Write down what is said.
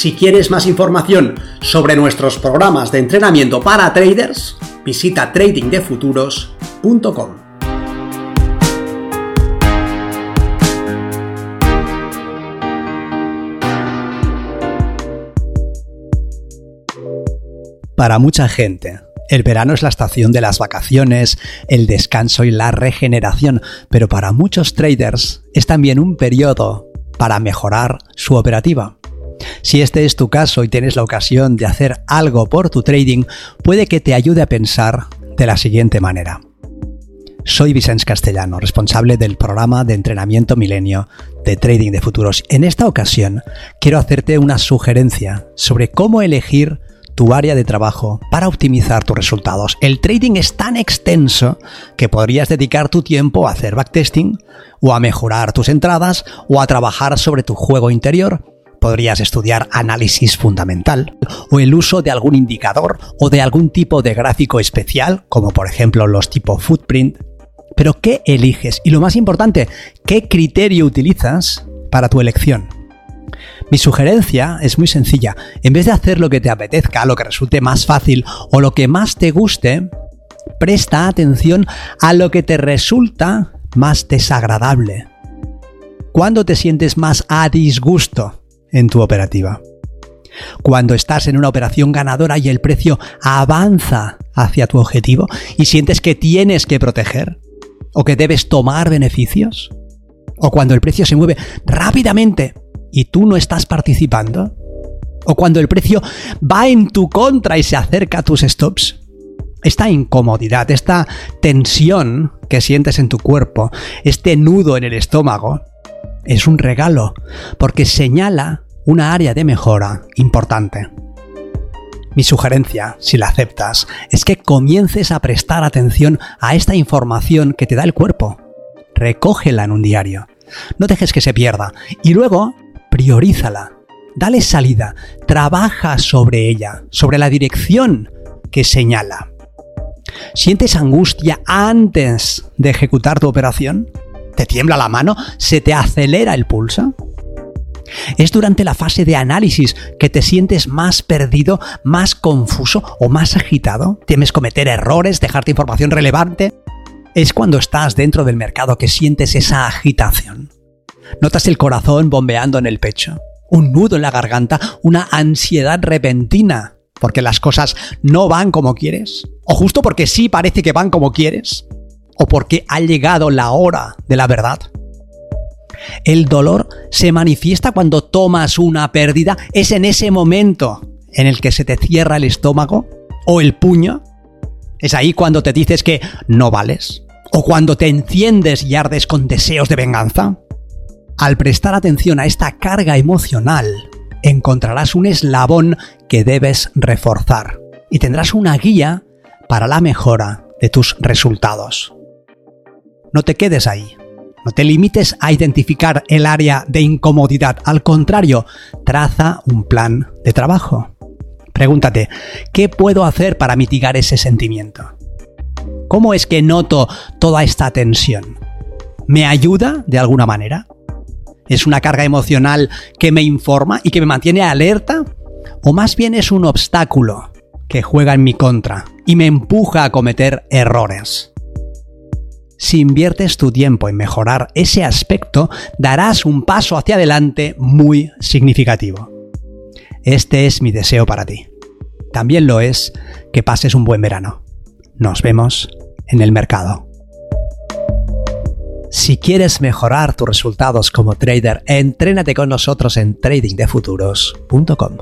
Si quieres más información sobre nuestros programas de entrenamiento para traders, visita tradingdefuturos.com. Para mucha gente, el verano es la estación de las vacaciones, el descanso y la regeneración, pero para muchos traders es también un periodo para mejorar su operativa. Si este es tu caso y tienes la ocasión de hacer algo por tu trading, puede que te ayude a pensar de la siguiente manera. Soy Vicente Castellano, responsable del programa de entrenamiento milenio de trading de futuros. En esta ocasión quiero hacerte una sugerencia sobre cómo elegir tu área de trabajo para optimizar tus resultados. El trading es tan extenso que podrías dedicar tu tiempo a hacer backtesting o a mejorar tus entradas o a trabajar sobre tu juego interior podrías estudiar análisis fundamental o el uso de algún indicador o de algún tipo de gráfico especial, como por ejemplo los tipo footprint. Pero ¿qué eliges? Y lo más importante, ¿qué criterio utilizas para tu elección? Mi sugerencia es muy sencilla. En vez de hacer lo que te apetezca, lo que resulte más fácil o lo que más te guste, presta atención a lo que te resulta más desagradable. ¿Cuándo te sientes más a disgusto? En tu operativa. Cuando estás en una operación ganadora y el precio avanza hacia tu objetivo y sientes que tienes que proteger o que debes tomar beneficios, o cuando el precio se mueve rápidamente y tú no estás participando, o cuando el precio va en tu contra y se acerca a tus stops. Esta incomodidad, esta tensión que sientes en tu cuerpo, este nudo en el estómago, es un regalo, porque señala una área de mejora importante. Mi sugerencia, si la aceptas, es que comiences a prestar atención a esta información que te da el cuerpo. Recógela en un diario. No dejes que se pierda. Y luego, priorízala. Dale salida. Trabaja sobre ella, sobre la dirección que señala. ¿Sientes angustia antes de ejecutar tu operación? ¿Te tiembla la mano? ¿Se te acelera el pulso? Es durante la fase de análisis que te sientes más perdido, más confuso o más agitado. ¿Temes cometer errores, dejarte información relevante? Es cuando estás dentro del mercado que sientes esa agitación. Notas el corazón bombeando en el pecho, un nudo en la garganta, una ansiedad repentina porque las cosas no van como quieres, o justo porque sí parece que van como quieres o porque ha llegado la hora de la verdad. El dolor se manifiesta cuando tomas una pérdida. Es en ese momento en el que se te cierra el estómago o el puño. Es ahí cuando te dices que no vales. O cuando te enciendes y ardes con deseos de venganza. Al prestar atención a esta carga emocional, encontrarás un eslabón que debes reforzar y tendrás una guía para la mejora de tus resultados. No te quedes ahí. No te limites a identificar el área de incomodidad. Al contrario, traza un plan de trabajo. Pregúntate, ¿qué puedo hacer para mitigar ese sentimiento? ¿Cómo es que noto toda esta tensión? ¿Me ayuda de alguna manera? ¿Es una carga emocional que me informa y que me mantiene alerta? ¿O más bien es un obstáculo que juega en mi contra y me empuja a cometer errores? Si inviertes tu tiempo en mejorar ese aspecto, darás un paso hacia adelante muy significativo. Este es mi deseo para ti. También lo es que pases un buen verano. Nos vemos en el mercado. Si quieres mejorar tus resultados como trader, entrénate con nosotros en tradingdefuturos.com.